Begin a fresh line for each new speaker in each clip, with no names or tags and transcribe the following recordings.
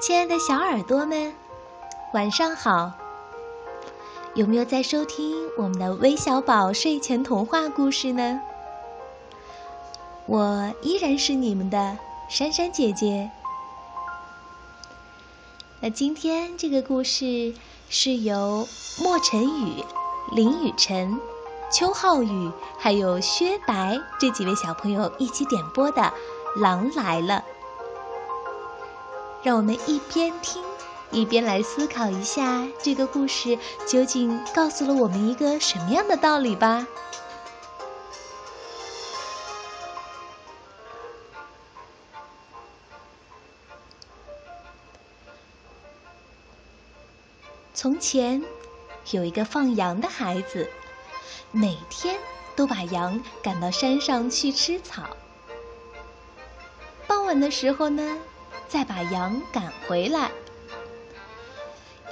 亲爱的小耳朵们，晚上好！有没有在收听我们的微小宝睡前童话故事呢？我依然是你们的珊珊姐姐。那今天这个故事是由莫晨宇、林雨晨、邱浩宇还有薛白这几位小朋友一起点播的《狼来了》。让我们一边听，一边来思考一下这个故事究竟告诉了我们一个什么样的道理吧。从前有一个放羊的孩子，每天都把羊赶到山上去吃草。傍晚的时候呢？再把羊赶回来，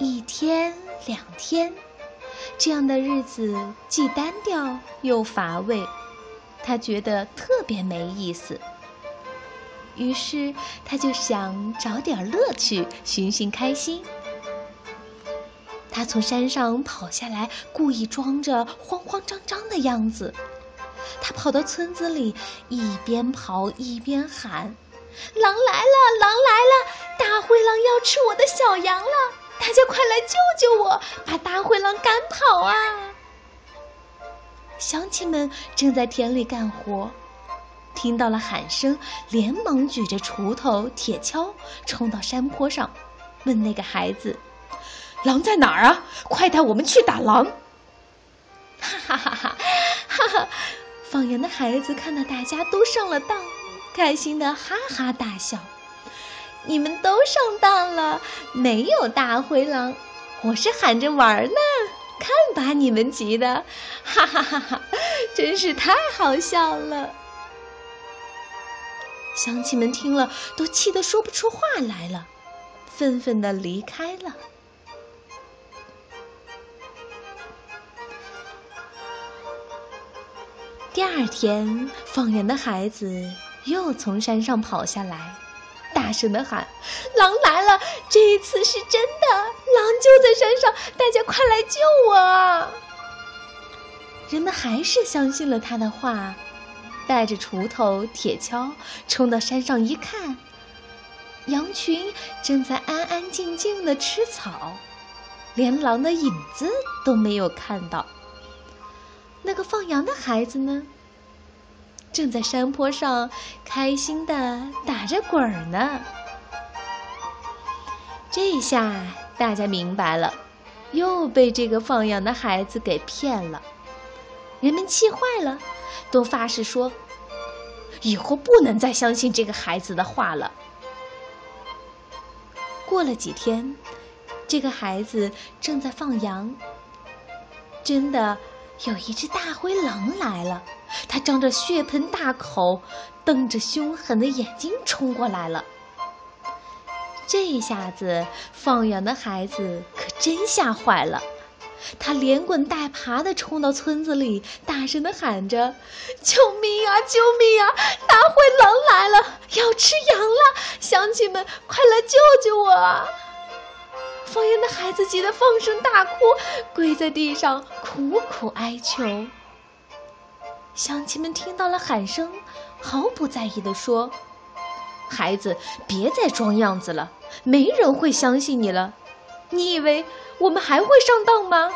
一天两天，这样的日子既单调又乏味，他觉得特别没意思。于是他就想找点乐趣，寻寻开心。他从山上跑下来，故意装着慌慌张张的样子。他跑到村子里，一边跑一边喊。狼来了！狼来了！大灰狼要吃我的小羊了！大家快来救救我，把大灰狼赶跑啊！乡亲们正在田里干活，听到了喊声，连忙举着锄头、铁锹冲到山坡上，问那个孩子：“狼在哪儿啊？快带我们去打狼！”哈哈哈哈哈哈！放羊的孩子看到大家都上了当。开心的哈哈大笑，你们都上当了，没有大灰狼，我是喊着玩呢，看把你们急的，哈哈哈哈，真是太好笑了。乡亲们听了都气得说不出话来了，愤愤的离开了。第二天，放羊的孩子。又从山上跑下来，大声的喊：“狼来了！这一次是真的，狼就在山上，大家快来救我！”人们还是相信了他的话，带着锄头、铁锹冲到山上一看，羊群正在安安静静的吃草，连狼的影子都没有看到。那个放羊的孩子呢？正在山坡上开心的打着滚儿呢。这下大家明白了，又被这个放羊的孩子给骗了。人们气坏了，都发誓说，以后不能再相信这个孩子的话了。过了几天，这个孩子正在放羊，真的。有一只大灰狼来了，它张着血盆大口，瞪着凶狠的眼睛冲过来了。这下子，放羊的孩子可真吓坏了，他连滚带爬地冲到村子里，大声地喊着：“救命啊！救命啊！大灰狼来了，要吃羊了！乡亲们，快来救救我！”啊！放羊的孩子急得放声大哭，跪在地上苦苦哀求。乡亲们听到了喊声，毫不在意地说：“孩子，别再装样子了，没人会相信你了。你以为我们还会上当吗？”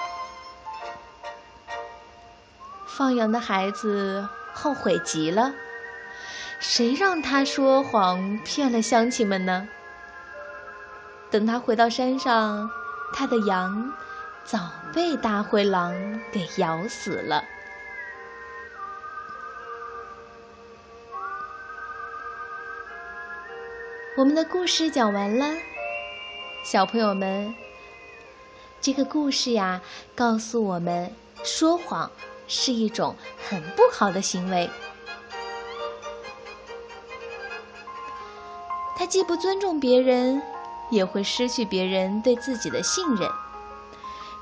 放羊的孩子后悔极了，谁让他说谎骗了乡亲们呢？等他回到山上，他的羊早被大灰狼给咬死了。我们的故事讲完了，小朋友们，这个故事呀，告诉我们说谎是一种很不好的行为，他既不尊重别人。也会失去别人对自己的信任，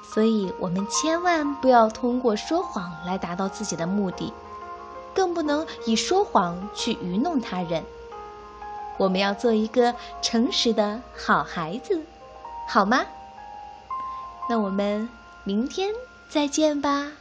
所以我们千万不要通过说谎来达到自己的目的，更不能以说谎去愚弄他人。我们要做一个诚实的好孩子，好吗？那我们明天再见吧。